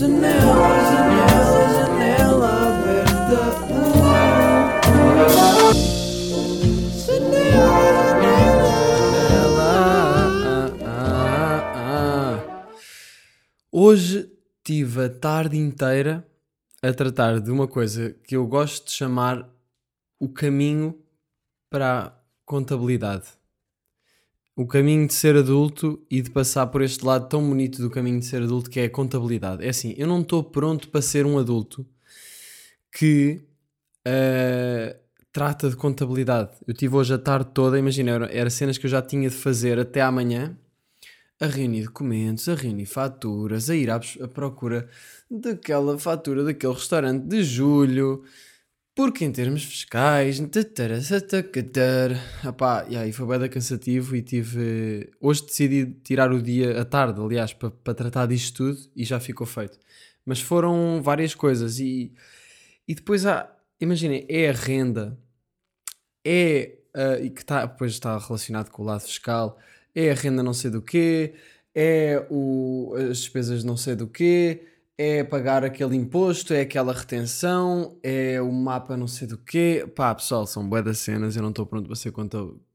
Janela, janela, janela aberta. Hoje tive a tarde inteira a tratar de uma coisa que eu gosto de chamar o caminho para a contabilidade. O caminho de ser adulto e de passar por este lado tão bonito do caminho de ser adulto que é a contabilidade. É assim, eu não estou pronto para ser um adulto que uh, trata de contabilidade. Eu tive hoje a tarde toda, imagina, era, era cenas que eu já tinha de fazer até amanhã, a reunir documentos, a reunir faturas, a ir à, à procura daquela fatura daquele restaurante de julho, porque em termos fiscais, opá, e aí foi bem cansativo e tive. Hoje decidi tirar o dia, a tarde, aliás, para, para tratar disto tudo e já ficou feito. Mas foram várias coisas e, e depois há, imaginem, é a renda, é, uh, e que tá, depois está relacionado com o lado fiscal, é a renda não sei do quê, é o, as despesas não sei do quê, é pagar aquele imposto, é aquela retenção, é o mapa não sei do quê. Pá, pessoal, são bué das cenas, eu não estou pronto para ser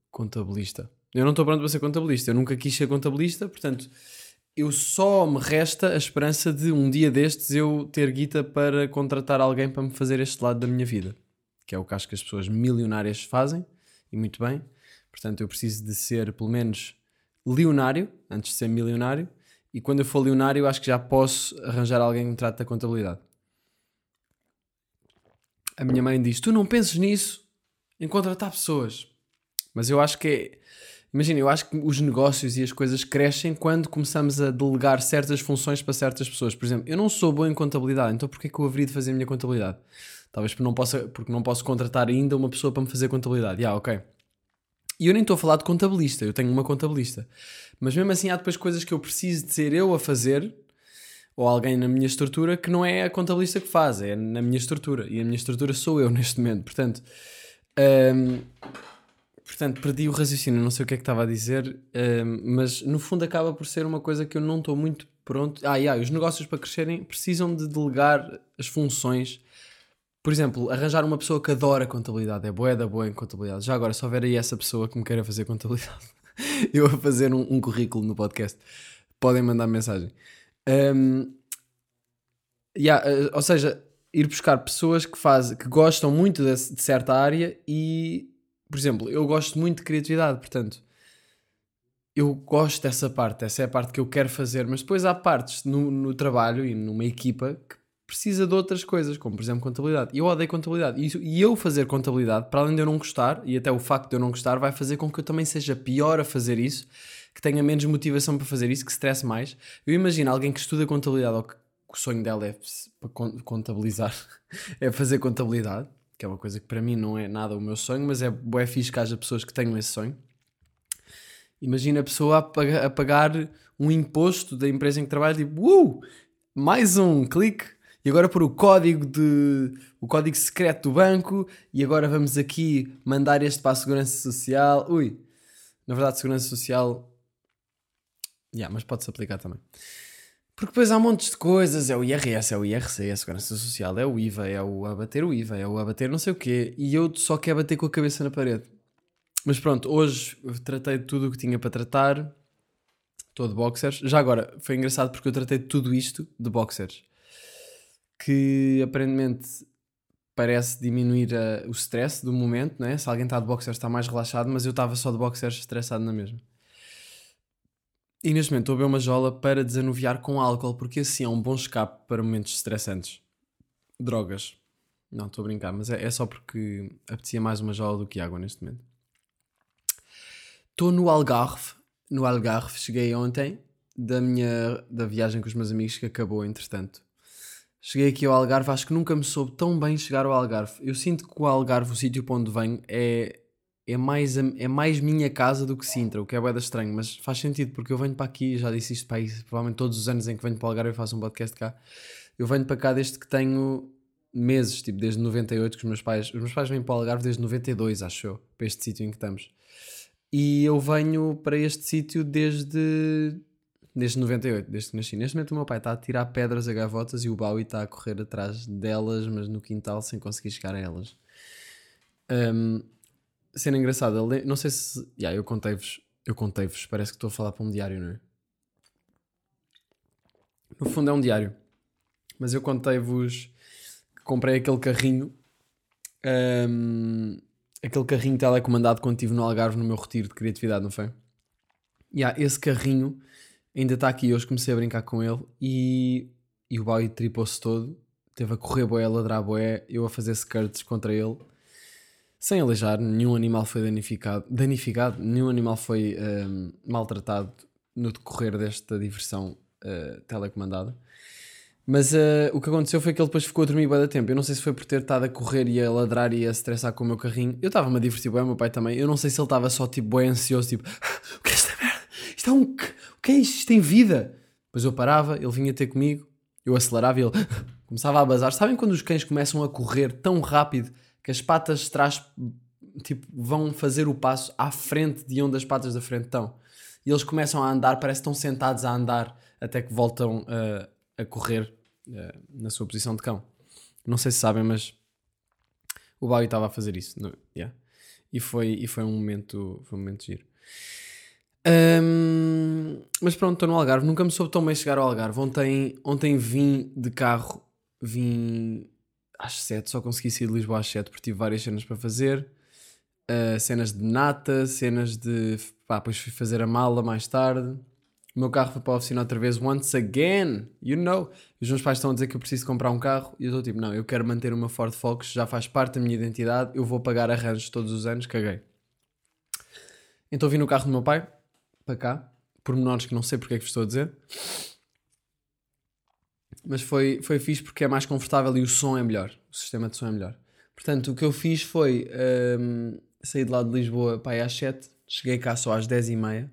contabilista. Eu não estou pronto para ser contabilista, eu nunca quis ser contabilista, portanto, eu só me resta a esperança de um dia destes eu ter guita para contratar alguém para me fazer este lado da minha vida, que é o que acho que as pessoas milionárias fazem, e muito bem. Portanto, eu preciso de ser pelo menos leonário, antes de ser milionário, e quando eu for leonário, acho que já posso arranjar alguém que me trate da contabilidade. A minha mãe diz: Tu não penses nisso em contratar pessoas. Mas eu acho que é. Imagina, eu acho que os negócios e as coisas crescem quando começamos a delegar certas funções para certas pessoas. Por exemplo, eu não sou bom em contabilidade, então porquê que eu haveria de fazer a minha contabilidade? Talvez porque não, possa, porque não posso contratar ainda uma pessoa para me fazer contabilidade. Ah, ok. E eu nem estou a falar de contabilista, eu tenho uma contabilista. Mas mesmo assim há depois coisas que eu preciso de ser eu a fazer, ou alguém na minha estrutura, que não é a contabilista que faz, é na minha estrutura. E a minha estrutura sou eu neste momento. Portanto, hum, portanto perdi o raciocínio, não sei o que é que estava a dizer, hum, mas no fundo acaba por ser uma coisa que eu não estou muito pronto. Ah, yeah, os negócios para crescerem precisam de delegar as funções por exemplo, arranjar uma pessoa que adora contabilidade, é boa da boa em contabilidade. Já agora, se houver aí essa pessoa que me queira fazer contabilidade, eu a fazer um, um, currículo no podcast, podem mandar mensagem. Um, yeah, uh, ou seja, ir buscar pessoas que fazem, que gostam muito de, de, certa área e, por exemplo, eu gosto muito de criatividade, portanto, eu gosto dessa parte, essa é a parte que eu quero fazer, mas depois há partes no, no trabalho e numa equipa que precisa de outras coisas, como por exemplo contabilidade. Eu odeio contabilidade. E, e eu fazer contabilidade, para além de eu não gostar, e até o facto de eu não gostar, vai fazer com que eu também seja pior a fazer isso, que tenha menos motivação para fazer isso, que estresse mais. Eu imagino alguém que estuda contabilidade ou que o sonho dela é contabilizar, é fazer contabilidade, que é uma coisa que para mim não é nada o meu sonho, mas é, é fixe que haja pessoas que tenham esse sonho. Imagina a pessoa a pagar um imposto da empresa em que trabalha, tipo, uh, mais um clique e agora por o código de o código secreto do banco e agora vamos aqui mandar este para a segurança social. Ui, na verdade segurança social, yeah, mas pode-se aplicar também. Porque depois há montes de coisas, é o IRS, é o IRC, é a Segurança Social, é o IVA, é o abater o IVA, é o abater não sei o quê, e eu só quero bater com a cabeça na parede. Mas pronto, hoje tratei tudo o que tinha para tratar, estou de boxers. Já agora, foi engraçado porque eu tratei tudo isto de boxers que aparentemente parece diminuir a, o stress do momento, né? Se alguém está de boxers está mais relaxado, mas eu estava só de boxers estressado na mesma. E neste momento estou a beber uma jola para desanuviar com álcool, porque assim é um bom escape para momentos estressantes. Drogas. Não, estou a brincar, mas é, é só porque apetecia mais uma jola do que água neste momento. Estou no Algarve. No Algarve, cheguei ontem da minha da viagem com os meus amigos que acabou entretanto. Cheguei aqui ao Algarve, acho que nunca me soube tão bem chegar ao Algarve. Eu sinto que o Algarve, o sítio para onde venho, é, é, mais, é mais minha casa do que Sintra, o que é bem estranho, mas faz sentido, porque eu venho para aqui, já disse isto para aí, provavelmente todos os anos em que venho para o Algarve eu faço um podcast cá. Eu venho para cá desde que tenho meses, tipo desde 98 que os meus pais, os meus pais vêm para o Algarve desde 92, acho eu, para este sítio em que estamos. E eu venho para este sítio desde desde 98, desde que nasci. Neste momento o meu pai está a tirar pedras a gavotas e o Bowie está a correr atrás delas, mas no quintal sem conseguir chegar a elas. Um, engraçado, não sei se. Yeah, eu contei-vos, eu contei-vos, parece que estou a falar para um diário, não é? No fundo é um diário. Mas eu contei-vos que comprei aquele carrinho. Um, aquele carrinho telecomandado quando estive no Algarve no meu retiro de criatividade, não foi? E yeah, esse carrinho ainda está aqui. Hoje comecei a brincar com ele e, e o Bowie tripou-se todo. Teve a correr boé, a ladrar boé, eu a fazer skirts contra ele. Sem aleijar, nenhum animal foi danificado, danificado nenhum animal foi um, maltratado no decorrer desta diversão uh, telecomandada. Mas uh, o que aconteceu foi que ele depois ficou a dormir bem da tempo. Eu não sei se foi por ter estado a correr e a ladrar e a estressar com o meu carrinho. Eu estava-me a divertir bem, o meu pai também. Eu não sei se ele estava só tipo bem ansioso, tipo, o que é esta merda? Isto é um. Que é isto? Isto tem vida. Depois eu parava, ele vinha ter comigo, eu acelerava e ele começava a bazar. Sabem quando os cães começam a correr tão rápido que as patas de trás tipo, vão fazer o passo à frente de onde as patas da frente estão? E eles começam a andar, parece que estão sentados a andar até que voltam uh, a correr uh, na sua posição de cão. Não sei se sabem, mas o Bowie estava a fazer isso. No, yeah. e, foi, e foi um momento, foi um momento giro. Um, mas pronto, estou no Algarve. Nunca me soube tão bem chegar ao Algarve. Ontem, ontem vim de carro, vim às 7, só consegui sair de Lisboa às 7 porque tive várias cenas para fazer. Uh, cenas de nata, cenas de. Pá, depois fui fazer a mala mais tarde. O meu carro foi para a oficina outra vez, once again, you know. Os meus pais estão a dizer que eu preciso comprar um carro e eu estou tipo, não, eu quero manter uma Ford Focus, já faz parte da minha identidade, eu vou pagar arranjos todos os anos, caguei. Então vim no carro do meu pai, para cá, por menores que não sei porque é que vos estou a dizer. Mas foi, foi fixe porque é mais confortável e o som é melhor, o sistema de som é melhor. Portanto, o que eu fiz foi um, sair de lá de Lisboa para aí às 7, cheguei cá só às 10 e meia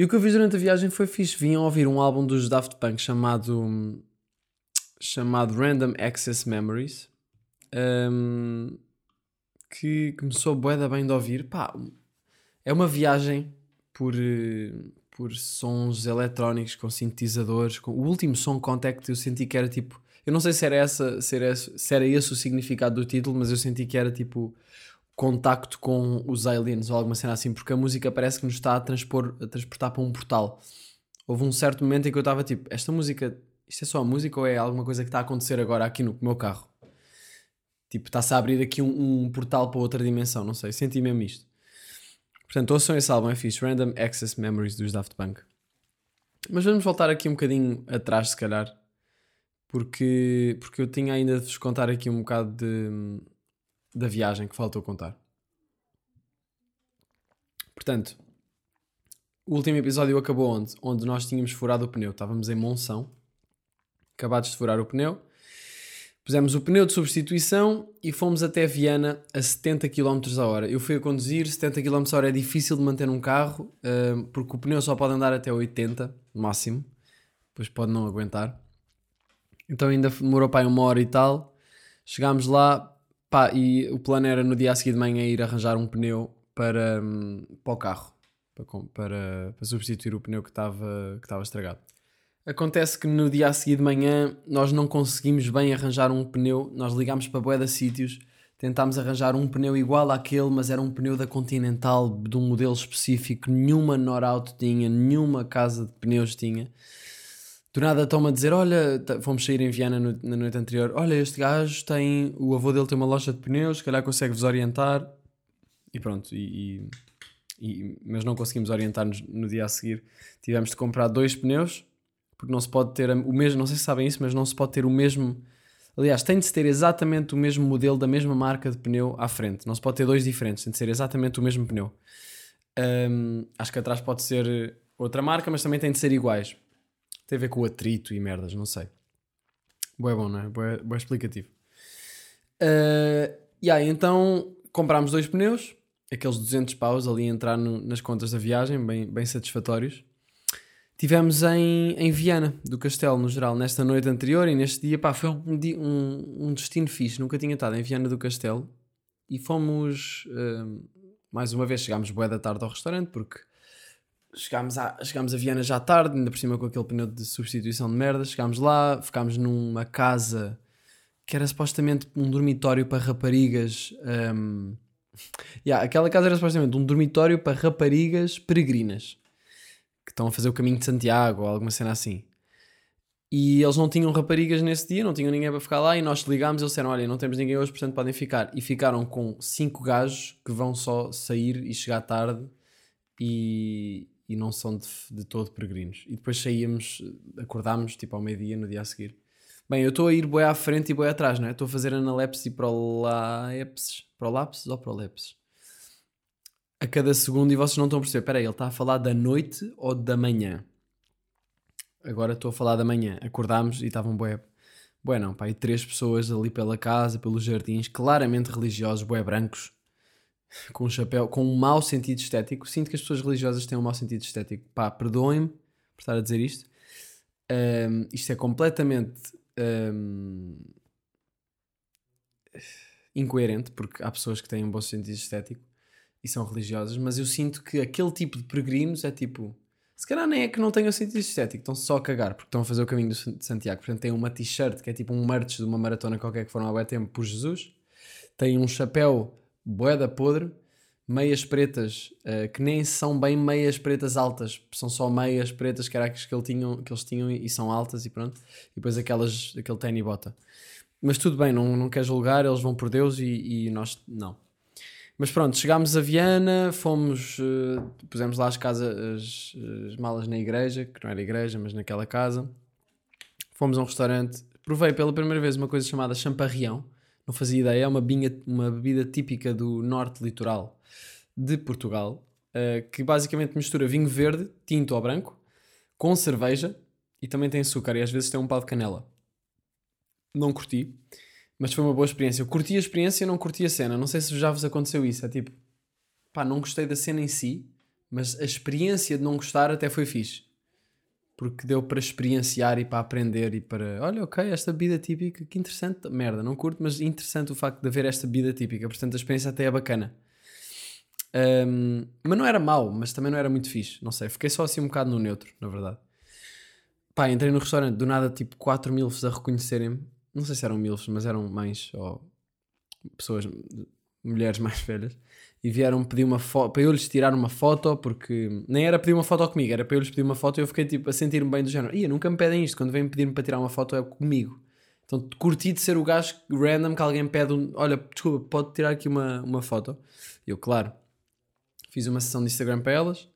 e o que eu fiz durante a viagem foi fixe. Vim a ouvir um álbum dos Daft Punk chamado, chamado Random Access Memories. Um, que começou bué da bem de ouvir. Pá, é uma viagem por, por sons eletrónicos com sintetizadores. Com, o último som Contact eu senti que era tipo... Eu não sei se era, essa, se, era, se era esse o significado do título, mas eu senti que era tipo contacto com os aliens ou alguma cena assim, porque a música parece que nos está a, transpor, a transportar para um portal. Houve um certo momento em que eu estava tipo, esta música, isto é só a música ou é alguma coisa que está a acontecer agora aqui no meu carro? Tipo, está-se a abrir aqui um, um, portal para outra dimensão, não sei, senti mesmo isto. Portanto, ouçam esse álbum, é fixe, Random Access Memories dos Daft Punk. Mas vamos voltar aqui um bocadinho atrás, se calhar, porque, porque eu tinha ainda de vos contar aqui um bocado de da viagem que faltou contar. Portanto, o último episódio acabou onde? Onde nós tínhamos furado o pneu. Estávamos em Monção, acabados de furar o pneu. Pusemos o pneu de substituição e fomos até Viana a 70 km a hora. Eu fui a conduzir, 70 km a hora é difícil de manter num carro, uh, porque o pneu só pode andar até 80, no máximo. Depois pode não aguentar. Então ainda demorou para aí uma hora e tal. Chegámos lá, Pá, e o plano era no dia a seguir de manhã ir arranjar um pneu para, hum, para o carro, para, para, para substituir o pneu que estava que estava estragado. Acontece que no dia a seguir de manhã nós não conseguimos bem arranjar um pneu, nós ligámos para Boeda Sítios, tentámos arranjar um pneu igual àquele, mas era um pneu da Continental de um modelo específico, nenhuma Norauto tinha, nenhuma casa de pneus tinha. Do nada estão-me a dizer: Olha, fomos sair em Viana no, na noite anterior. Olha, este gajo tem. O avô dele tem uma loja de pneus, se calhar consegue-vos orientar. E pronto, e, e, e, mas não conseguimos orientar-nos no dia a seguir. Tivemos de comprar dois pneus, porque não se pode ter o mesmo. Não sei se sabem isso, mas não se pode ter o mesmo. Aliás, tem de se ter exatamente o mesmo modelo da mesma marca de pneu à frente. Não se pode ter dois diferentes, tem de ser exatamente o mesmo pneu. Um, acho que atrás pode ser outra marca, mas também tem de ser iguais. Tem a ver com o atrito e merdas, não sei. Boé bom, não é? Boé, boé explicativo. Uh, e aí, então comprámos dois pneus, aqueles 200 paus ali a entrar no, nas contas da viagem, bem, bem satisfatórios. Tivemos em, em Viana, do Castelo, no geral, nesta noite anterior e neste dia, pá, foi um, um, um destino fixe. Nunca tinha estado em Viana do Castelo e fomos, uh, mais uma vez, chegámos boa da tarde ao restaurante porque chegámos a, chegámos a Viana já tarde, ainda por cima com aquele pneu de substituição de merda. Chegámos lá, ficámos numa casa que era supostamente um dormitório para raparigas. Um... Yeah, aquela casa era supostamente um dormitório para raparigas peregrinas que estão a fazer o caminho de Santiago ou alguma cena assim. E eles não tinham raparigas nesse dia, não tinham ninguém para ficar lá. E nós ligámos e eles disseram: Olha, não temos ninguém hoje, portanto podem ficar. E ficaram com cinco gajos que vão só sair e chegar tarde e, e não são de, de todo peregrinos. E depois saíamos, acordámos tipo ao meio-dia no dia a seguir. Bem, eu estou a ir boi à frente e boi atrás, não é? Estou a fazer analepse e prolapses. Prolapses ou prolepses? A cada segundo e vocês não estão a perceber. Espera aí, ele está a falar da noite ou da manhã? Agora estou a falar da manhã. Acordámos e estavam bué. Bué não, pá, e três pessoas ali pela casa, pelos jardins, claramente religiosos, bué brancos, com um chapéu, com um mau sentido estético. Sinto que as pessoas religiosas têm um mau sentido estético. Pá, perdoem-me por estar a dizer isto. Um, isto é completamente um, incoerente, porque há pessoas que têm um bom sentido estético e são religiosas, mas eu sinto que aquele tipo de peregrinos é tipo. Se calhar nem é que não tenham sentido estético, estão só a cagar, porque estão a fazer o caminho de Santiago. Portanto, têm uma t-shirt que é tipo um merch de uma maratona qualquer que foram há bem tempo por Jesus. Têm um chapéu boeda podre, meias pretas, uh, que nem são bem meias pretas altas, são só meias pretas era que, ele tinham, que eles tinham e, são altas e pronto. E depois aquelas, aquele tênis bota. Mas tudo bem, não, não quer julgar, eles vão por Deus e, e nós não. Mas pronto, chegámos a Viana, fomos, uh, pusemos lá as, casas, as, as, malas na igreja, que não era igreja, mas naquela casa. Fomos a um restaurante, provei pela primeira vez uma coisa chamada champarrião, não fazia ideia, é uma, binha, uma bebida típica do norte litoral de Portugal, uh, que basicamente mistura vinho verde, tinto ou branco, com cerveja e também tem açúcar e às vezes tem um pau de canela. Não curti, mas foi uma boa experiência. Eu curti a experiência e não curti a cena. Não sei se já vos aconteceu isso. É tipo, pá, não gostei da cena em si, mas a experiência de não gostar até foi fixe porque deu para experienciar e para aprender e para, olha, ok, esta bebida típica, que interessante, merda, não curto, mas interessante o facto de haver esta bebida típica, portanto a experiência até é bacana. Um, mas não era mau, mas também não era muito fixe, não sei, fiquei só assim um bocado no neutro, na verdade. Pá, entrei no restaurante, do nada, tipo, 4 milfs a reconhecerem-me, não sei se eram milfs, mas eram mães ou pessoas, mulheres mais velhas e vieram pedir uma foto para eu lhes tirar uma foto, porque nem era pedir uma foto comigo, era para eu lhes pedir uma foto e eu fiquei tipo a sentir-me bem do género. Ia, nunca me pedem isto, quando vêm pedir-me para tirar uma foto é comigo. Então curti de ser o gajo random que alguém pede, um, olha, desculpa, pode tirar aqui uma, uma foto. Eu, claro, fiz uma sessão de Instagram para elas.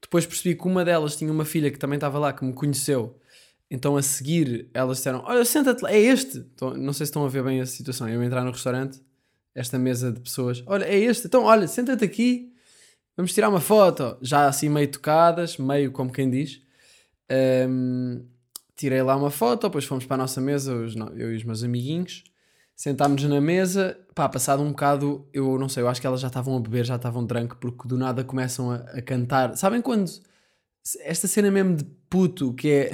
Depois percebi que uma delas tinha uma filha que também estava lá, que me conheceu. Então a seguir elas disseram: Olha, senta-te lá, é este. Então, não sei se estão a ver bem a situação. Eu entrar no restaurante esta mesa de pessoas. Olha, é este, então olha, senta-te aqui, vamos tirar uma foto. Já assim meio tocadas, meio como quem diz. Um, tirei lá uma foto, depois fomos para a nossa mesa, eu e os meus amiguinhos. Sentámos-nos na mesa, pá, passado um bocado, eu não sei, eu acho que elas já estavam a beber, já estavam tranco, porque do nada começam a, a cantar. Sabem quando esta cena mesmo de puto que é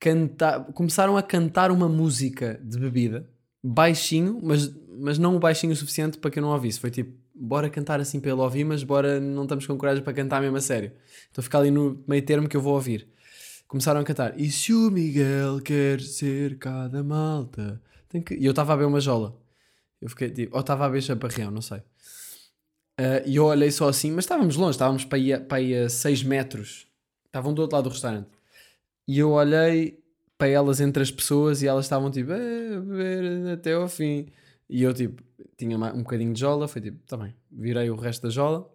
cantar, começaram a cantar uma música de bebida baixinho, mas, mas não baixinho o suficiente para que eu não ouvisse. Foi tipo, bora cantar assim para ele ouvir, mas bora não estamos com coragem para cantar mesmo a sério. Então ficar ali no meio termo que eu vou ouvir. Começaram a cantar. E se o Miguel quer ser cada malta? Tem que... E eu estava a ver uma jola. Eu fiquei tipo, ou estava a ver chaparrão, não sei. Uh, e eu olhei só assim, mas estávamos longe, estávamos para aí a 6 metros. Estavam do outro lado do restaurante. E eu olhei para elas entre as pessoas e elas estavam tipo, é, beber até ao fim. E eu tipo, tinha um bocadinho de jola, foi tipo, tá bem, virei o resto da jola.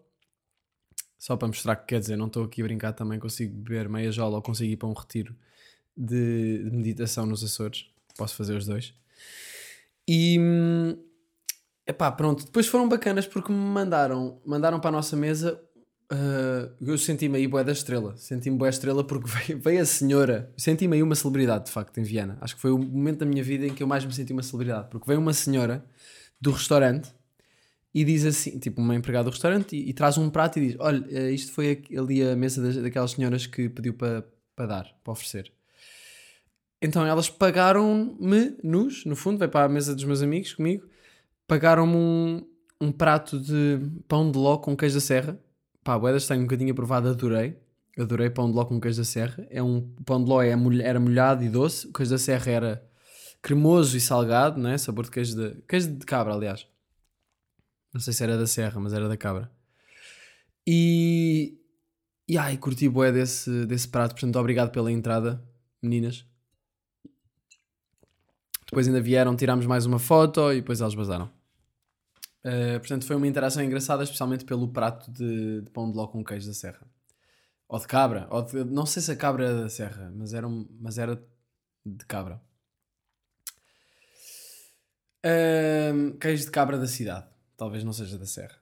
Só para mostrar que quer dizer, não estou aqui a brincar também, consigo beber meia jola ou consigo ir para um retiro de, de meditação nos Açores. Posso fazer os dois. E epá, pronto, depois foram bacanas porque me mandaram, mandaram para a nossa mesa Uh, eu senti-me aí boé da estrela. Senti-me boé estrela porque veio, veio a senhora. Senti-me aí uma celebridade, de facto, em Viana. Acho que foi o momento da minha vida em que eu mais me senti uma celebridade. Porque veio uma senhora do restaurante e diz assim, tipo, uma empregada do restaurante, e, e traz um prato e diz: Olha, eh, isto foi ali a mesa das, daquelas senhoras que pediu para pa dar, para oferecer. Então elas pagaram-me, nos, no fundo, veio para a mesa dos meus amigos comigo, pagaram-me um, um prato de pão de ló com queijo da serra pá, boedas tenho um bocadinho aprovado, adorei. Adorei pão de ló com queijo da serra. É um, o pão de ló é, era molhado e doce, o queijo da serra era cremoso e salgado, né? Sabor de queijo de, queijo de cabra, aliás. Não sei se era da serra, mas era da cabra. E, e ai, curti bué desse, desse prato, portanto, obrigado pela entrada, meninas. Depois ainda vieram, tirámos mais uma foto e depois elas basaram. Uh, portanto, foi uma interação engraçada, especialmente pelo prato de, de pão de ló com queijo da serra. Ou de cabra. Ou de- não sei se a cabra era da serra, mas era, mas era de cabra. Um, queijo de cabra da cidade. Talvez não seja da serra.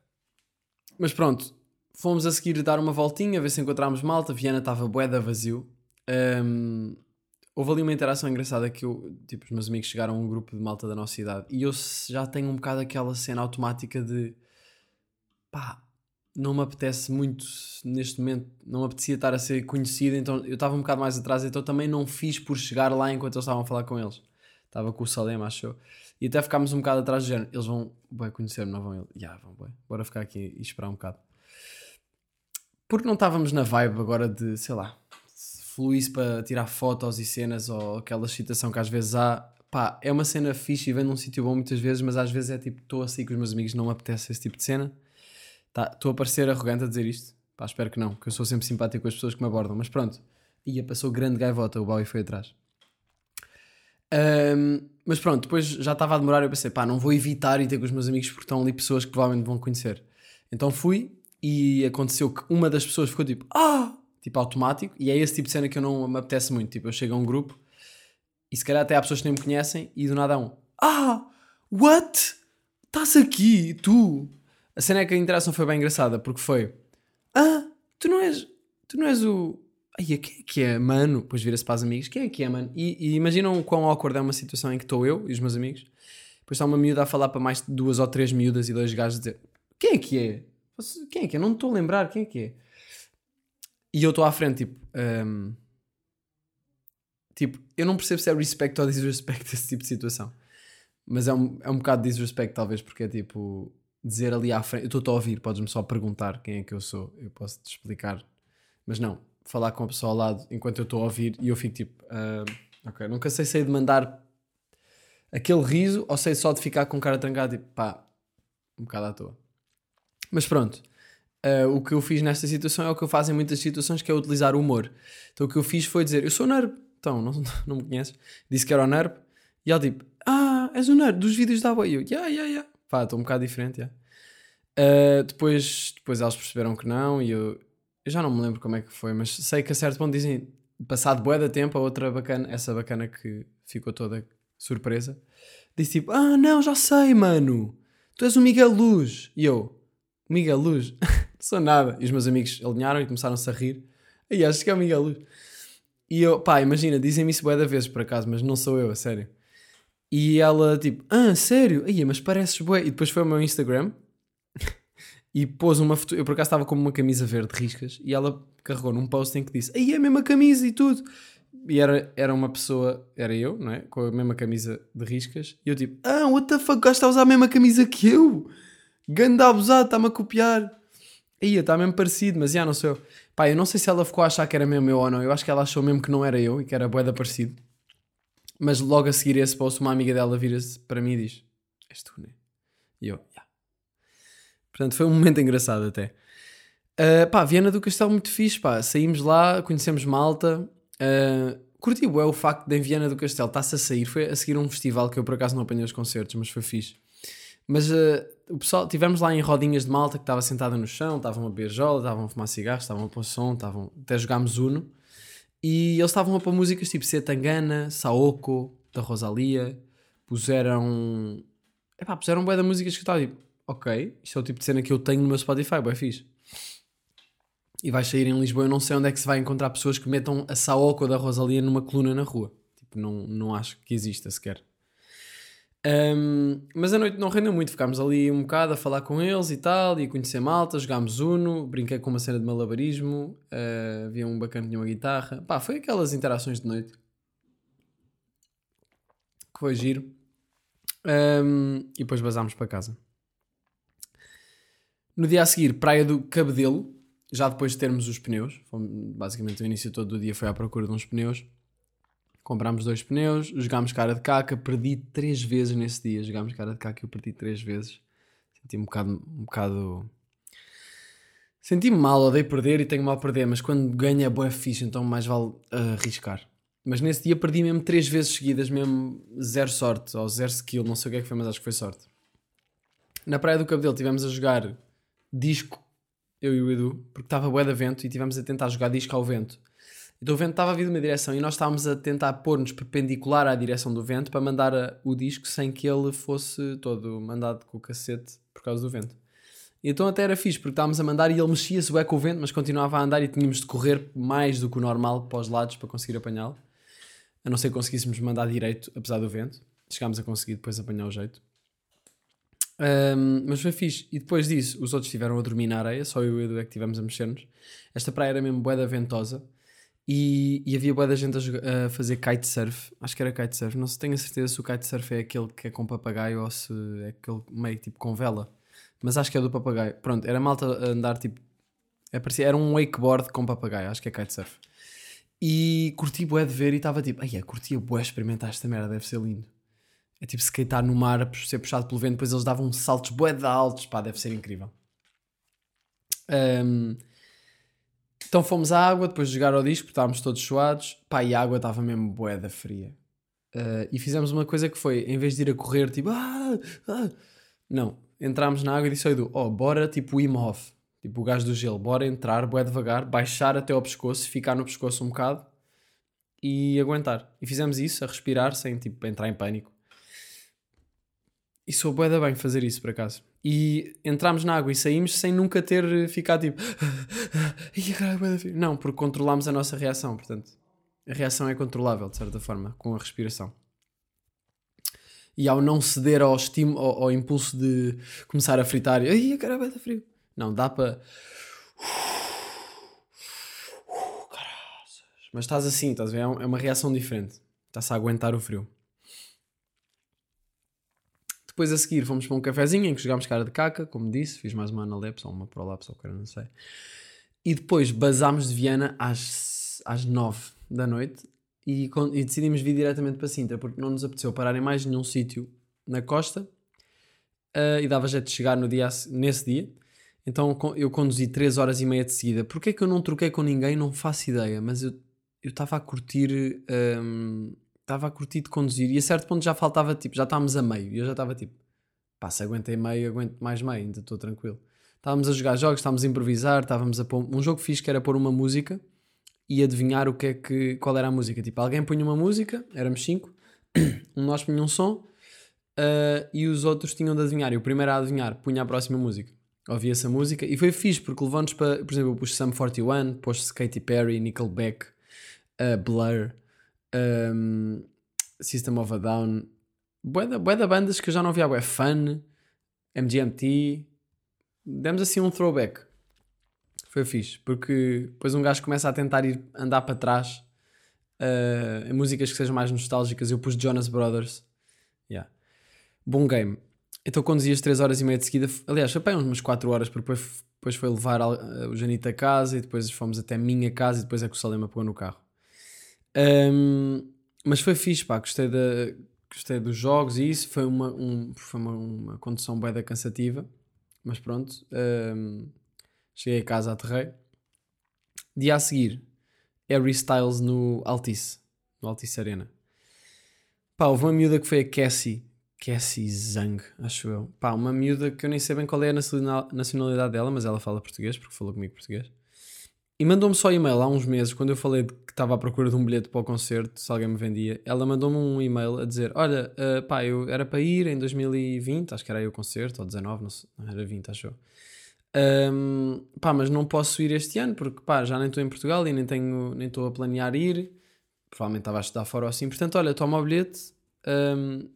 Mas pronto, fomos a seguir dar uma voltinha, ver se encontrámos malta. Viana estava boeda vazio. Um, houve ali uma interação engraçada que eu, tipo, os meus amigos chegaram a um grupo de malta da nossa idade e eu já tenho um bocado aquela cena automática de pá, não me apetece muito neste momento, não me apetecia estar a ser conhecido, então eu estava um bocado mais atrás, então também não fiz por chegar lá enquanto eles estavam a falar com eles. Estava com o Salem, acho eu. E até ficámos um bocado atrás do género. Eles vão conhecer-me, não vão? Ele, já, vão, bué. Bora ficar aqui e esperar um bocado. Porque não estávamos na vibe agora de, sei lá, fluísse para tirar fotos e cenas ou aquela excitação que às vezes há. Pá, é uma cena fixe e vem num sítio bom muitas vezes, mas às vezes é tipo, estou a sair com os meus amigos, não me apetece esse tipo de cena. Tá, Estou a parecer arrogante a dizer isto. Pá, espero que não, que eu sou sempre simpático com as pessoas que me abordam, mas pronto. Ia, passou grande gaivota, o Bowie foi atrás. Ahm, mas pronto, depois já estava a demorar. Eu pensei, pá, não vou evitar ir ter com os meus amigos porque estão ali pessoas que provavelmente vão conhecer. Então fui e aconteceu que uma das pessoas ficou tipo, ah, tipo automático. E é esse tipo de cena que eu não me apetece muito. Tipo, eu chego a um grupo e se calhar até há pessoas que nem me conhecem e do nada há um, ah, what? Estás aqui, tu? A cena é que a interação foi bem engraçada porque foi, ah, tu não és, tu não és o. Ai, quem é que é, mano? Depois vira-se para os amigos, quem é que é, mano? E, e imaginam o quão awkward é uma situação em que estou eu e os meus amigos. Depois está uma miúda a falar para mais de duas ou três miúdas e dois gajos a dizer: Quem é que é? Quem é que é? Não me estou a lembrar, quem é que é? E eu estou à frente, tipo. hum, tipo, eu não percebo se é respect ou disrespect esse tipo de situação. Mas é um, é um bocado de disrespect, talvez, porque é tipo. Dizer ali à frente, eu estou-te a ouvir, podes-me só perguntar quem é que eu sou, eu posso-te explicar. Mas não, falar com a pessoa ao lado enquanto eu estou a ouvir e eu fico tipo, ah, ok, nunca sei se é de mandar aquele riso ou sei só de ficar com cara trancada, tipo, pá, um bocado à toa. Mas pronto, ah, o que eu fiz nesta situação é o que eu faço em muitas situações, que é utilizar o humor. Então o que eu fiz foi dizer, eu sou o nerd, então, não, não me conheces? Disse que era o nerd e ela tipo, ah, és o nerd dos vídeos da Boy. E eu, yeah, yeah, yeah. Pá, estou um bocado diferente, yeah. Ah, depois, depois elas perceberam que não e eu, eu já não me lembro como é que foi, mas sei que a certo ponto dizem, passado bué da tempo, a outra bacana, essa bacana que ficou toda surpresa, disse tipo, ah não, já sei, mano, tu és o Miguel Luz. E eu, Miguel Luz? sou nada. E os meus amigos alinharam e começaram-se a rir. Aí acho que é o Miguel Luz. E eu, pá, imagina, dizem-me isso bué da vezes por acaso, mas não sou eu, a sério. E ela tipo, ah, sério? Aí, mas pareces bué. E depois foi ao meu Instagram e pôs uma foto. Eu por acaso estava com uma camisa verde de riscas e ela carregou num post em que disse, aí é a mesma camisa e tudo. E era, era uma pessoa, era eu, não é? Com a mesma camisa de riscas. E eu tipo, ah, what the fuck, está a usar a mesma camisa que eu. Ganda abusado, está-me a copiar. Aí, está mesmo parecido, mas já não sou eu. Pá, eu não sei se ela ficou a achar que era mesmo eu ou não. Eu acho que ela achou mesmo que não era eu e que era boeda parecido. Mas logo a seguir esse post, uma amiga dela vira-se para mim e diz: És tu, né? E eu, já. Portanto, foi um momento engraçado até. Uh, pá, Viana do Castelo muito fixe, pá. Saímos lá, conhecemos Malta. Uh, curti é o facto de em Viana do Castelo está-se a sair. Foi a seguir um festival que eu por acaso não apanhei os concertos, mas foi fixe. Mas uh, o pessoal, tivemos lá em rodinhas de malta que estava sentada no chão, estavam a beber jola, estavam a fumar cigarros, estavam a pôr som, estavam, até jogámos Uno. E eles estavam a pôr músicas tipo Setangana, Saoko, da Rosalia. Puseram. Epá, puseram bué de músicas que eu estava tipo, ok, isto é o tipo de cena que eu tenho no meu Spotify, bué fixe. E vai sair em Lisboa, eu não sei onde é que se vai encontrar pessoas que metam a Saoko da Rosalia numa coluna na rua. Tipo, não, não acho que exista sequer. Um, mas a noite não rendeu muito, ficámos ali um bocado a falar com eles e tal, e a conhecer malta, jogámos Uno, brinquei com uma cena de malabarismo, uh, havia um bacana que tinha uma guitarra, pá, foi aquelas interações de noite que foi giro. Um, e depois basámos para casa. No dia a seguir, Praia do Cabedelo, já depois de termos os pneus, basicamente o início todo do dia foi à procura de uns pneus. Comprámos dois pneus, jogámos cara de caca, perdi três vezes nesse dia. Jogámos cara de caca e eu perdi três vezes. Senti-me um bocado. Um bocado... Senti-me mal, odeio perder e tenho mal a perder, mas quando ganho é boa fixe, então mais vale ah, arriscar. Mas nesse dia perdi mesmo três vezes seguidas, mesmo zero sorte, ou zero skill, não sei o que é que foi, mas acho que foi sorte. Na Praia do Cabedelo tivemos a jogar disco, eu e o Edu, porque estava bué de vento e tivemos a tentar jogar disco ao vento. Então o vento estava a vir de uma direção e nós estávamos a tentar pôr-nos perpendicular à direção do vento para mandar a- o disco sem que ele fosse todo mandado com o cacete por causa do vento. Então até era fixe, porque estávamos a mandar e ele mexia-se bué com o vento, mas continuava a andar e tínhamos de correr mais do que o normal para os lados para conseguir apanhá-lo. A não ser que conseguíssemos mandar direito, apesar do vento. Chegámos a conseguir depois apanhar o jeito. Ahm, mas foi fixe. E depois disso, os outros estiveram a dormir na areia, só eu e o Edu é que estivemos a mexer-nos. Esta praia era mesmo bué da ventosa e, e havia bué da gente a, a fazer kitesurf. Acho que era kitesurf. Não se tenho a certeza se o kitesurf é aquele que é com papagaio ou se é aquele meio tipo com vela. Mas acho que é do papagaio. Pronto, era malta a andar tipo. É, era um wakeboard com papagaio. Acho que é kitesurf. E curti bué de ver e estava tipo, ai, é, curtia bué experimentar esta merda, deve ser lindo. É tipo skatear no mar, ser puxado pelo vento, depois eles davam saltos bué de altos, pá, deve ser incrível. Ahm, então fomos à água, depois de jogar ao disco, estávamos todos suados, pá, e a água estava mesmo bué da fria. Ah, e fizemos uma coisa que foi, em vez de ir a correr, tipo, ah, ah, não, entrámos na água e disse ao Edu, oh, bora tipo Hof, tipo o gajo do gelo, bora entrar, bué devagar, baixar até ao pescoço, ficar no pescoço um bocado e aguentar. E fizemos isso, a respirar, sem tipo entrar em pânico. E sou bué da bem fazer isso, por acaso. E entramos na água e saímos sem nunca ter ficado tipo... Não, porque controlámos a nossa reação, portanto. A reação é controlável, de certa forma, com a respiração. E ao não ceder ao, estímulo, ao, ao impulso de começar a fritar, ai, caralho, da frio. Não, dá para... Mas estás assim, estás a ver? É é uma reação diferente. Estás a aguentar o frio. Depois a seguir fomos para um cafezinho em que jogámos cara de caca, como disse, fiz mais uma analepse ou uma prolapse ou cara, não sei. E depois basámos de Viana às, às 9 da noite e, e decidimos vir diretamente para Sintra porque não nos apeteceu parar em mais nenhum sítio na costa ah, e dava jeito de chegar no dia, nesse dia. Então eu conduzi 3 horas e meia de seguida. Porquê que eu não troquei com ninguém? Não faço ideia, mas eu estava a curtir. hum, Estava a curtir de conduzir e a certo ponto já faltava tipo, já estávamos a meio e eu já estava tipo, pá, se aguentei meio, aguento mais meio, ainda estou tranquilo. Estávamos a jogar jogos, estávamos a improvisar, estávamos a pôr um jogo fixe que era pôr uma música e adivinhar o que é que, qual era a música. Tipo, alguém punha uma música, éramos cinco, um nós punha um som ah, e os outros tinham de adivinhar. E o primeiro a adivinhar punha a próxima música. Ouvia essa música e foi fixe porque levou-nos para, por exemplo, eu pus Sum 41, pus Katy Perry, Nickelback, uh, Blur, um, System of a Down, bué da, bandas que eu já não via, bué Fun, MGMT, demos assim um throwback. Foi fixe, porque depois um gajo começa a tentar ir andar para trás uh, em músicas que sejam mais nostálgicas. Eu pus Jonas Brothers. Yeah. Bom game. Então conduzi as 3 horas e meia de seguida. Aliás, foi umas 4 horas, porque depois, depois foi levar uh, o Janito a casa e depois fomos até a minha casa e depois é que o Salema pegou no carro. Um, mas foi fixe, pá, gostei, da, gostei dos jogos e isso. Foi uma, um, foi uma, uma condução bem da cansativa, mas pronto. um, cheguei a casa, aterrei. Dia a seguir, Harry Styles no Altice, no Altice Arena. Pá, houve uma miúda que foi a Cassie, Cassie Zhang, acho eu. Pá, uma miúda que eu nem sei bem qual é a nacional- nacionalidade dela, mas ela fala português, porque falou comigo português. E mandou-me só e-mail há uns meses, quando eu falei que estava à procura de um bilhete para o concerto, se alguém me vendia. Ela mandou-me um e-mail a dizer: Olha, uh, pá, eu era para ir em 2020, acho que era aí o concerto, ou 19, não, sei, não era 20, acho eu. Um, pá, mas não posso ir este ano porque pá, já nem estou em Portugal e nem tenho nem estou a planear ir. Provavelmente estava a estudar fora ou assim. Portanto, olha, toma o bilhete, um,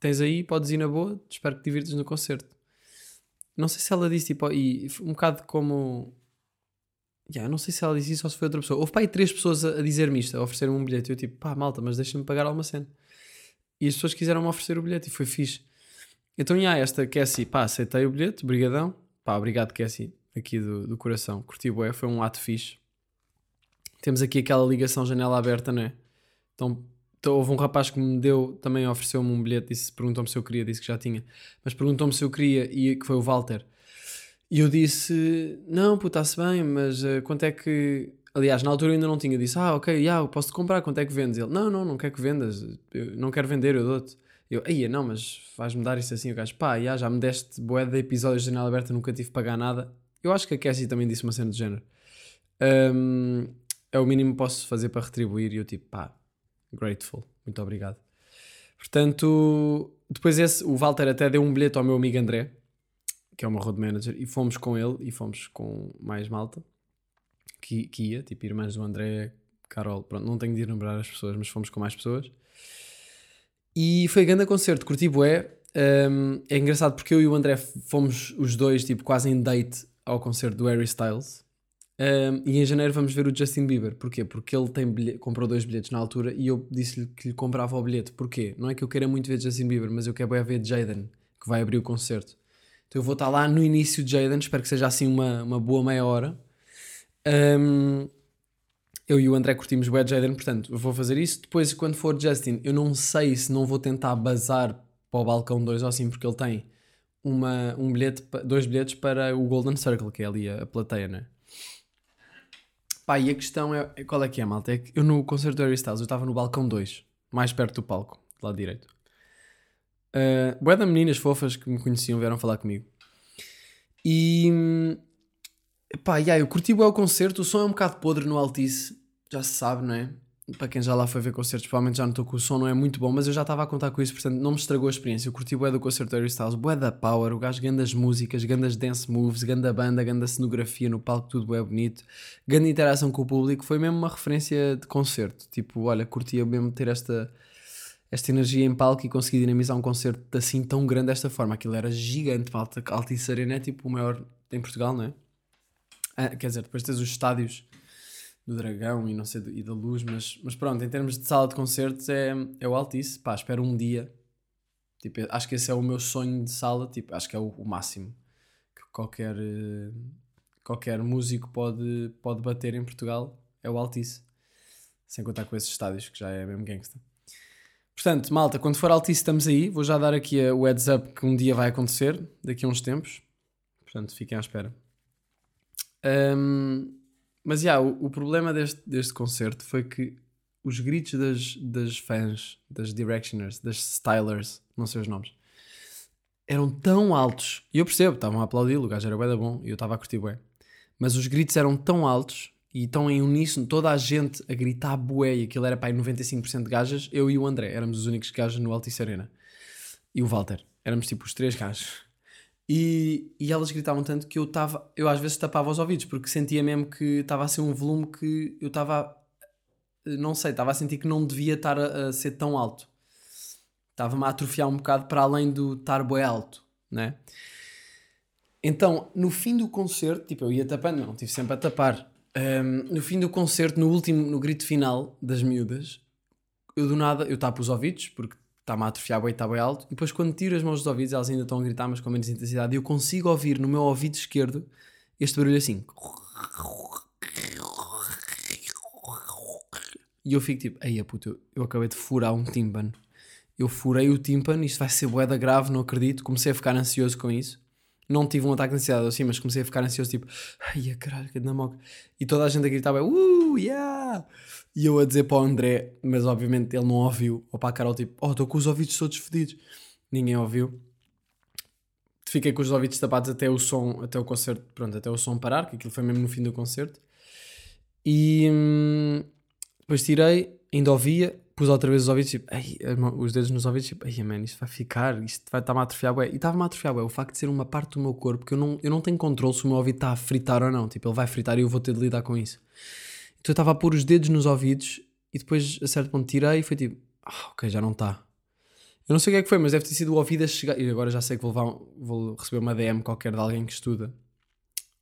tens aí, podes ir na boa, espero que te divirtas no concerto. Não sei se ela disse tipo, e um bocado como Yeah, eu não sei se ela disse isso ou se foi outra pessoa. Houve pá, três pessoas a, dizer-me isto, a oferecer-me um bilhete. Eu tipo, pá, malta, mas deixa-me pagar alguma cena. E as pessoas quiseram-me oferecer o bilhete e foi fixe. Então, yeah, esta Cassie, pá, aceitei o bilhete, brigadão. Pá, obrigado Cassie. aqui do, do coração. Curti bué, foi um ato fixe. Temos aqui aquela ligação janela aberta, não é? Então, então houve um rapaz que me deu, também ofereceu-me um bilhete, disse, perguntou-me se eu queria, disse que já tinha, mas perguntou-me se eu queria e que foi o Walter. E eu disse, não, puta, está-se bem, mas uh, quanto é que... Aliás, na altura eu ainda não tinha, disse, ah, ok, yeah, eu posso-te comprar, quanto é que vendes? Ele, não, não, não quero que vendas, eu não quero vender, eu dou-te. Eu, aí não, mas vais-me dar isso assim, o gajo, pá, yeah, já me deste boé de episódios de janela aberta, nunca tive que pagar nada. Eu acho que a Cassie também disse uma cena do género. Um, é o mínimo que posso fazer para retribuir. E eu tipo, pá, grateful, muito obrigado. Portanto, depois esse, o Walter até deu um bilhete ao meu amigo André, que é o meu road manager, e fomos com ele e fomos com mais malta que, que ia, tipo irmãs do André, Carol, pronto, não tenho de lembrar as pessoas, mas fomos com mais pessoas. E foi grande concerto, curti bué. Um, é engraçado porque eu e o André fomos os dois, tipo, quase em date ao concerto do Harry Styles. Um, e em janeiro vamos ver o Justin Bieber. Porquê? Porque ele tem bilhete, comprou dois bilhetes na altura e eu disse-lhe que lhe comprava o bilhete. Porquê? Não é que eu queira muito ver Justin Bieber, mas eu quero ver Jaden, que vai abrir o concerto. Então eu vou estar lá no início de Jaden, espero que seja assim uma, uma boa meia hora. Um, eu e o André curtimos o Jaden, portanto vou fazer isso. Depois, quando for Justin, eu não sei se não vou tentar bazar para o balcão 2 ou assim, porque ele tem uma, um bilhete, dois bilhetes para o Golden Circle, que é ali a, a plateia, né? Pá, e a questão é, qual é que é, malta? É que eu no concerto do Harry Styles, eu estava no balcão 2, mais perto do palco, do lado direito. Uh, Boé meninas fofas que me conheciam vieram falar comigo. E pá, yeah, eu curti o concerto, o som é um bocado podre no Altice, já se sabe, não é? para quem já lá foi ver concertos, provavelmente já notou que o som não é muito bom, mas eu já estava a contar com isso, portanto não me estragou a experiência. Eu curti bué do concerto do Harry Styles, bué da power, o gajo gandas músicas, gandas dance moves, ganda banda, ganda cenografia no palco, tudo bué bonito, grande interação com o público, foi mesmo uma referência de concerto. Tipo, olha, curtia mesmo ter esta, esta energia em palco e conseguir dinamizar um concerto assim tão grande desta forma. Aquilo era gigante, malta, Altice Arena é tipo o maior em Portugal, não é? Ah, quer dizer, depois tens os estádios do Dragão e não sei, e da Luz, mas, mas pronto, em termos de sala de concertos é, é o Altice, pá, espero um dia, tipo, acho que esse é o meu sonho de sala, tipo, acho que é o, o máximo que qualquer, qualquer músico pode, pode bater em Portugal, é o Altice, sem contar com esses estádios, que já é mesmo gangsta. Portanto, malta, quando for Altice estamos aí, vou já dar aqui o heads up que um dia vai acontecer, daqui a uns tempos, portanto, fiquem à espera. Um, mas, já, yeah, o, o, problema deste, deste concerto foi que os gritos das, das fãs, das Directioners, das Stylers, não sei os nomes, eram tão altos. E eu percebo, estavam a aplaudir, o gajo era bué bom e eu estava a curtir bué. Mas os gritos eram tão altos e tão em uníssono, toda a gente a gritar bué, e aquilo era para aí 95% de gajas, eu e o André éramos os únicos gajos no Altice Arena. E o Walter, éramos tipo os três gajos. E, e elas gritavam tanto que eu estava, eu às vezes tapava os ouvidos, porque sentia mesmo que estava a ser um volume que eu estava, não sei, estava a sentir que não devia estar a, a ser tão alto. Estava-me a atrofiar um bocado para além do estar bem alto, né? Então, no fim do concerto, tipo, eu ia tapando, não, tive sempre a tapar. Um, no fim do concerto, no último, no grito final das miúdas, eu do nada, eu tapo os ouvidos, porque está-me a atrofiar bem, está bem alto. E depois, quando tiro as mãos dos ouvidos, elas ainda estão a gritar, mas com menos intensidade. E eu consigo ouvir no meu ouvido esquerdo este barulho assim. E eu fico tipo, aí puto, eu acabei de furar um tímpano. Eu furei o tímpano, isto vai ser boeda grave, não acredito. Comecei a ficar ansioso com isso. Não tive um ataque de ansiedade assim, mas comecei a ficar ansioso, tipo, ai, caralho, que moca. E toda a gente a gritar, uh, yeah! E eu a dizer para o André, mas obviamente ele não ouviu, ou para a Carol, tipo, oh, estou com os ouvidos todos fedidos. Ninguém ouviu. Fiquei com os ouvidos tapados até o som, até o concerto, pronto, até o som parar, que aquilo foi mesmo no fim do concerto. E hum, depois tirei, ainda ouvia, pus outra vez os ouvidos, tipo, os dedos nos ouvidos, tipo, ai, man, isto vai ficar, isto vai estar-me a atrofiar, ué. E estava-me a atrofiar, ué, o facto de ser uma parte do meu corpo que eu não, eu não tenho controle se o meu ouvido está a fritar ou não. Tipo, ele vai fritar e eu vou ter de lidar com isso. Então eu estava a pôr os dedos nos ouvidos e depois a certo ponto tirei e foi tipo, ah, ok, já não está. Eu não sei o que é que foi, mas deve ter sido o ouvido a chegar. E agora já sei que vou, levar, vou receber uma DM qualquer de alguém que estuda.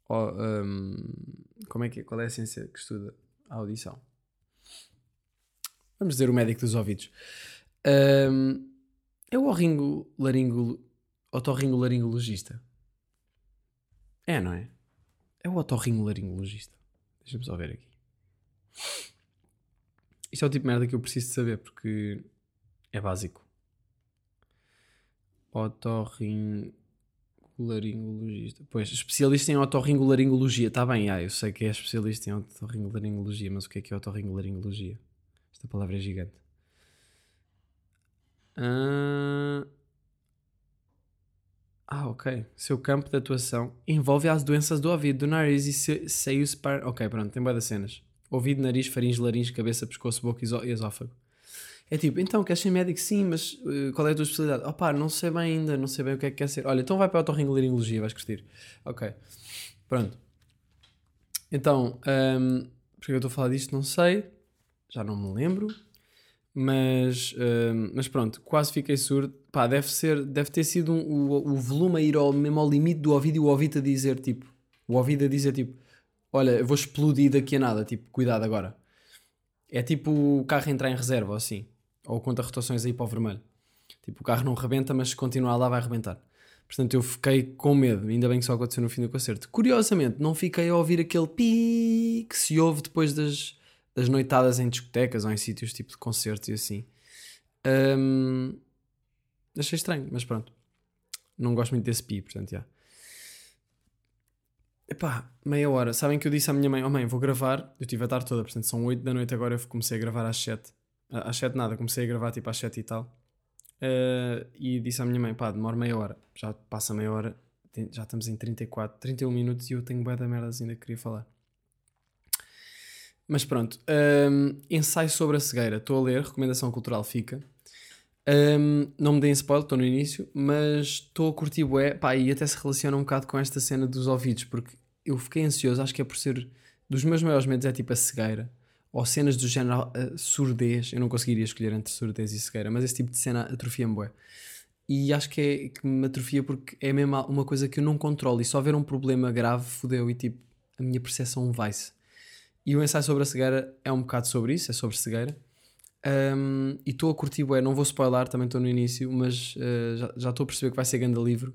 Um, como é que é? Qual é a ciência que estuda a audição? Vamos dizer o médico dos ouvidos. Um, é o otorringo laringo, otorrinolaringologista. É, não é? É o otorrinolaringologista. Deixa-me só ver aqui. Isto é o tipo de merda que eu preciso de saber porque é básico. Otorringolaringologista. Pois, especialista em otorringolaringologia. Está bem, ah, eu sei que é especialista em otorringolaringologia, mas o que é que é otorringolaringologia? Esta palavra é gigante. Ah, ah, ok. Seu campo de atuação envolve as doenças do ouvido, do nariz e seios para. Ok, pronto, tem boas cenas. Ouvido, nariz, faringe, laringe, cabeça, pescoço, boca e esófago. É tipo, então, queres ser médico? Sim, mas uh, qual é a tua especialidade? Opá, não sei bem ainda, não sei bem o que é que quer ser. Olha, então vai para a otorrinolaringologia, vais curtir. Ok, pronto. Então, um, porque eu estou a falar disto, não sei, já não me lembro, mas, um, mas pronto, quase fiquei surdo. Pá, deve, ser, deve ter sido um, o, o volume a ir ao, mesmo ao limite do ouvido e o ouvido a dizer, tipo, o ouvido a dizer, tipo, olha, eu vou explodir daqui a nada, tipo, cuidado agora. É tipo o carro entrar em reserva, ou assim ou conta rotações aí para o vermelho. Tipo, o carro não rebenta, mas se continuar lá vai rebentar. Portanto, eu fiquei com medo, ainda bem que só aconteceu no fim do concerto. Curiosamente, não fiquei a ouvir aquele pi que se ouve depois das, das noitadas em discotecas ou em sítios tipo de concertos e assim. Um, achei estranho, mas pronto. Não gosto muito desse pi, portanto, já. Epá, meia hora. Sabem que eu disse à minha mãe: Oh mãe, vou gravar. Eu tive a tarde toda, portanto são 8 da noite agora. Eu comecei a gravar às 7 às 7 nada, comecei a gravar tipo às 7 e tal. Uh, e disse à minha mãe, pá, demora meia hora. Já passa meia hora, já estamos em 34, 31 minutos e eu tenho bué da merda ainda que queria falar. Mas pronto, um, ensaio sobre a cegueira. Estou a ler, recomendação cultural fica. Um, não me deem spoiler, estou no início, mas estou a curtir bué, pá, e até se relaciona um bocado com esta cena dos ouvidos, porque eu fiquei ansioso, acho que é por ser, dos meus maiores medos é tipo a cegueira ou cenas do género uh, surdez. Eu não conseguiria escolher entre surdez e cegueira, mas esse tipo de cena atrofia-me bué. E acho que, é, que me atrofia porque é mesmo uma coisa que eu não controlo e só haver um problema grave fodeu e tipo a minha percepção vai-se. E o ensaio sobre a cegueira é um bocado sobre isso, é sobre cegueira. Um, e estou a curtir, bué, não vou spoiler, também estou no início, mas uh, já estou a perceber que vai ser grande livro.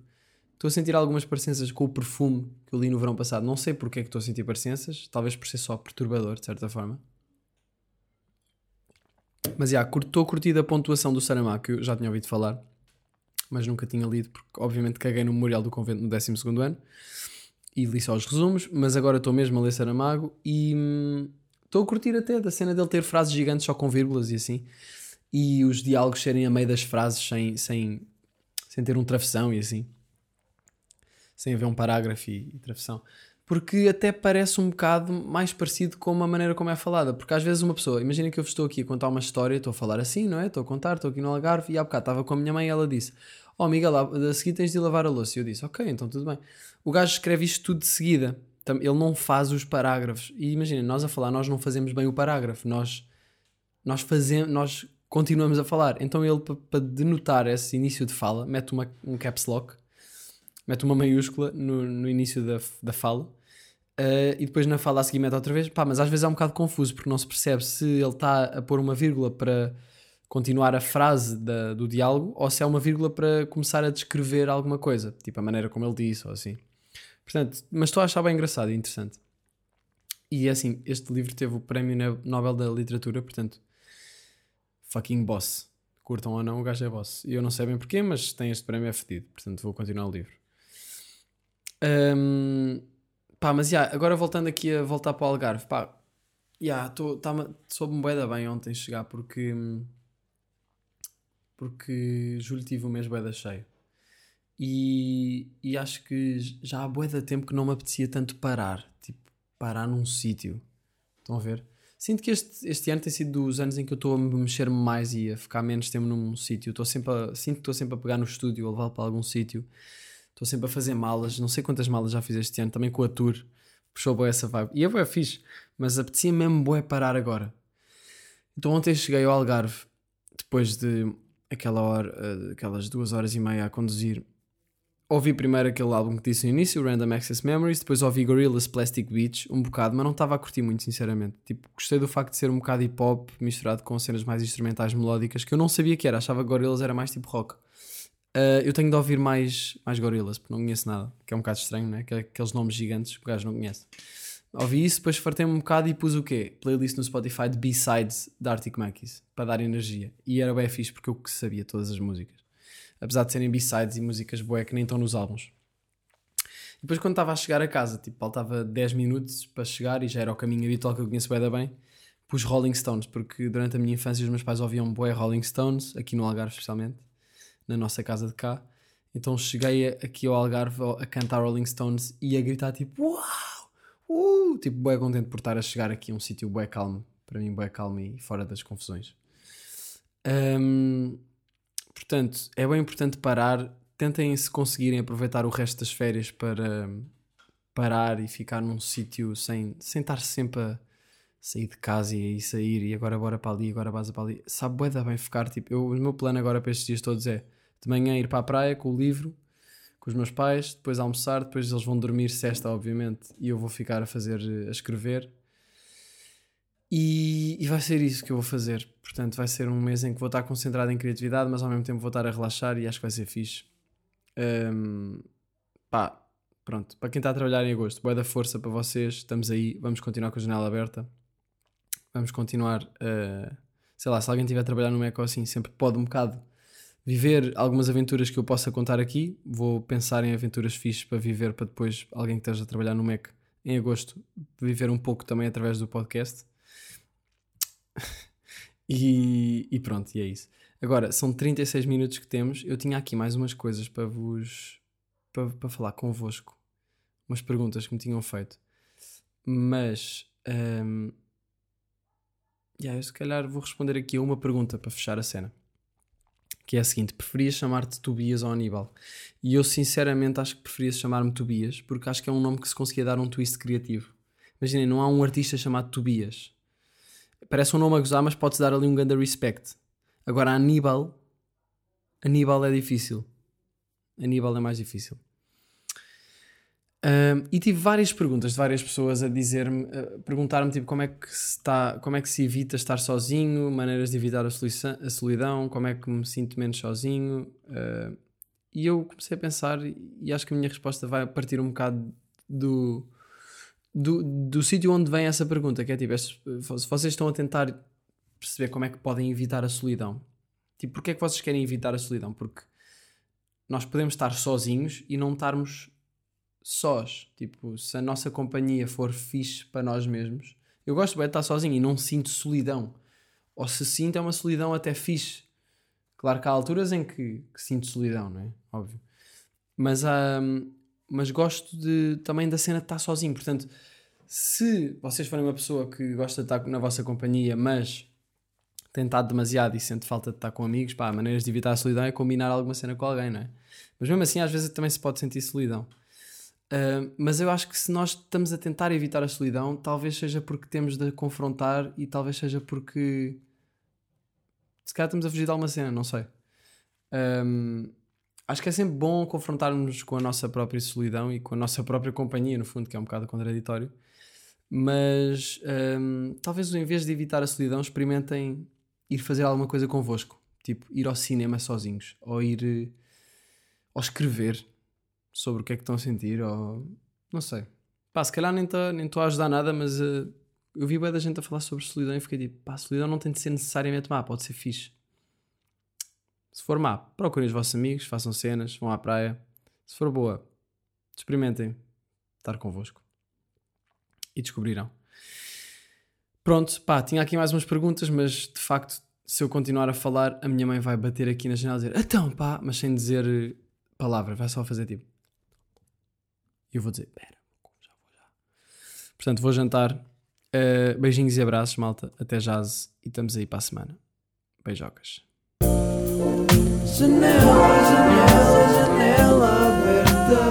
Estou a sentir algumas parecenças com o perfume que eu li no verão passado. Não sei porque é que estou a sentir parecenças, talvez por ser só perturbador, de certa forma. Mas já, yeah, estou a curtir a pontuação do Saramago, que eu já tinha ouvido falar, mas nunca tinha lido, porque obviamente caguei no Memorial do Convento no 12 ano e li só os resumos, mas agora estou mesmo a ler Saramago e hum, estou a curtir até da cena dele ter frases gigantes só com vírgulas e assim, e os diálogos serem a meio das frases sem, sem, sem ter um travessão e assim, sem haver um parágrafo e, e travessão porque até parece um bocado mais parecido com a maneira como é falada. Porque às vezes uma pessoa, imagina que eu estou aqui a contar uma história, estou a falar assim, não é? Estou a contar, estou aqui no Algarve e há bocado estava com a minha mãe e ela disse: Oh, Miguel, a seguir tens de lavar a louça. E eu disse: Ok, então tudo bem. O gajo escreve isto tudo de seguida, ele não faz os parágrafos. E imagina, nós a falar, nós não fazemos bem o parágrafo, nós, nós fazemos, nós continuamos a falar. Então ele, para denotar esse início de fala, mete uma, um caps lock, mete uma maiúscula no, no início da, da fala Uh, e depois na fala a seguir mete outra vez, pá, mas às vezes é um bocado confuso porque não se percebe se ele está a pôr uma vírgula para continuar a frase da, do diálogo ou se é uma vírgula para começar a descrever alguma coisa, tipo a maneira como ele disse ou assim. Portanto, mas estou a achar bem engraçado e interessante. E é assim, este livro teve o Prémio Nobel da Literatura, portanto, fucking boss. Curtam ou não, o gajo é boss. E eu não sei bem porquê, mas tem este prémio é fedido, portanto vou continuar o livro. Um, Pá, mas já, agora voltando aqui a voltar para o Algarve, pá, já, yeah, soube-me bué bem ontem chegar porque porque julho tive um mês bué da cheio e, e acho que já há bué da tempo que não me apetecia tanto parar, tipo, parar num sítio, estão a ver? Sinto que este, este ano tem sido dos anos em que eu estou a me mexer mais e a ficar menos tempo num sítio, estou sempre a, sinto que estou sempre a pegar no estúdio, a levar para algum sítio Estou sempre a fazer malas, não sei quantas malas já fiz este ano, também com a tour. Puxou boa essa vibe. E é boa fixe, mas apetecia mesmo boa parar agora. Então ontem cheguei ao Algarve, depois de aquela hora, eh, aquelas duas horas e meia a conduzir. Ouvi primeiro aquele álbum que disse no início, Random Access Memories, depois ouvi Gorillaz Plastic Beach, um bocado, mas não estava a curtir muito, sinceramente. Tipo, gostei do facto de ser um bocado hip hop misturado com cenas mais instrumentais melódicas, que eu não sabia que era, achava que Gorillaz era mais tipo rock. Uh, eu tenho de ouvir mais, mais gorilas, porque não conheço nada, que é um bocado estranho, né? Que aqueles nomes gigantes que o gajo não conhece. Ouvi isso, depois fartei-me um bocado e pus o quê? Playlist no Spotify de B-Sides da Arctic Monkeys, para dar energia. E era bem fixe porque eu sabia todas as músicas. Apesar de serem B-Sides e músicas boé que nem estão nos álbuns. Depois quando estava a chegar a casa, tipo, faltava 10 minutos para chegar e já era o caminho habitual que eu conheço bem, bem pus Rolling Stones, porque durante a minha infância os meus pais ouviam boé Rolling Stones, aqui no Algarve especialmente, na nossa casa de cá. Então cheguei aqui ao Algarve a cantar Rolling Stones e a gritar tipo, uau! uh, tipo, bué contente por estar a chegar aqui a um sítio bué calmo, para mim bué calmo e fora das confusões. Um, portanto, é bem importante parar, tentem se conseguirem aproveitar o resto das férias para parar e ficar num sítio sem, sem estar sempre a sair de casa e a sair e agora bora para ali, agora base para ali. Sabe bué da bem ficar, tipo, eu, o meu plano agora para estes dias todos é de manhã ir para a praia com o livro com os meus pais, depois almoçar, depois eles vão dormir sexta, obviamente, e eu vou ficar a fazer, a escrever. E, e, vai ser isso que eu vou fazer. Portanto, vai ser um mês em que vou estar concentrado em criatividade, mas ao mesmo tempo vou estar a relaxar e acho que vai ser fixe. Um, pá, pronto. Para quem está a trabalhar em agosto, boa da força para vocês. Estamos aí, vamos continuar com a janela aberta. Vamos continuar. Uh, sei lá, se alguém estiver a trabalhar no Eco assim, sempre pode um bocado viver algumas aventuras que eu possa contar aqui. Vou pensar em aventuras fixes para viver, para depois alguém que esteja a trabalhar no Mac em agosto viver um pouco também através do podcast. E, e, pronto, e é isso. Agora, são 36 minutos que temos. Eu tinha aqui mais umas coisas para vos. para, para falar convosco. Umas perguntas que me tinham feito. Mas. Um, yeah, eu se calhar vou responder aqui a uma pergunta para fechar a cena que é a seguinte: preferias chamar-te Tobias ou Aníbal? E eu sinceramente acho que preferias chamar-me Tobias, porque acho que é um nome que se conseguia dar um twist criativo. Imaginem, não há um artista chamado Tobias. Parece um nome a gozar, mas pode-se dar ali um grande respect. Agora, Aníbal. Aníbal é difícil. Aníbal é mais difícil. Um, e tive várias perguntas de várias pessoas a dizer-me, perguntar-me tipo como é que se está, como é que se evita estar sozinho, maneiras de evitar a solidão como é que me sinto menos sozinho. Uh, e eu comecei a pensar e acho que a minha resposta vai partir um bocado do do, do sítio onde vem essa pergunta, que é tipo, se vocês estão a tentar perceber como é que podem evitar a solidão, tipo, porque é que vocês querem evitar a solidão? Porque nós podemos estar sozinhos e não estarmos sós. Tipo, se a nossa companhia for fixe para nós mesmos, eu gosto bem de estar sozinho e não sinto solidão. Ou se sinto, é uma solidão até fixe. Claro que há alturas em que, que sinto solidão, não é? Óbvio. Mas, um, mas gosto de, também da cena de estar sozinho. Portanto, se vocês forem uma pessoa que gosta de estar na vossa companhia, mas tem estado demasiado e sente falta de estar com amigos, pá, maneiras de evitar a solidão é combinar alguma cena com alguém, não é? Mas mesmo assim, às vezes também se pode sentir solidão. Uh, mas eu acho que se nós estamos a tentar evitar a solidão, talvez seja porque temos de confrontar e talvez seja porque se calhar estamos a fugir de alguma cena, não sei. Um, acho que é sempre bom confrontarmos com a nossa própria solidão e com a nossa própria companhia, no fundo, que é um bocado contraditório. Mas um, talvez em vez de evitar a solidão, experimentem ir fazer alguma coisa convosco, tipo ir ao cinema sozinhos ou ir ou escrever sobre o que é que estão a sentir, ou não sei. Pá, se calhar nem estou nem a ajudar nada, mas uh, eu vi bem da gente a falar sobre solidão e fiquei tipo, pá, solidão não tem de ser necessariamente má, pode ser fixe. Se for má, procurem os vossos amigos, façam cenas, vão à praia. Se for boa, experimentem estar convosco. E descobrirão. Pronto, pá, tinha aqui mais umas perguntas, mas de facto, se eu continuar a falar, a minha mãe vai bater aqui na janela e dizer então pá, mas sem dizer palavra, vai só fazer tipo e eu vou dizer: Pera, já vou já. Portanto, vou jantar. Uh, beijinhos e abraços, malta. Até jazz e estamos aí para a semana. Beijocas. Janela, janela, janela aberta.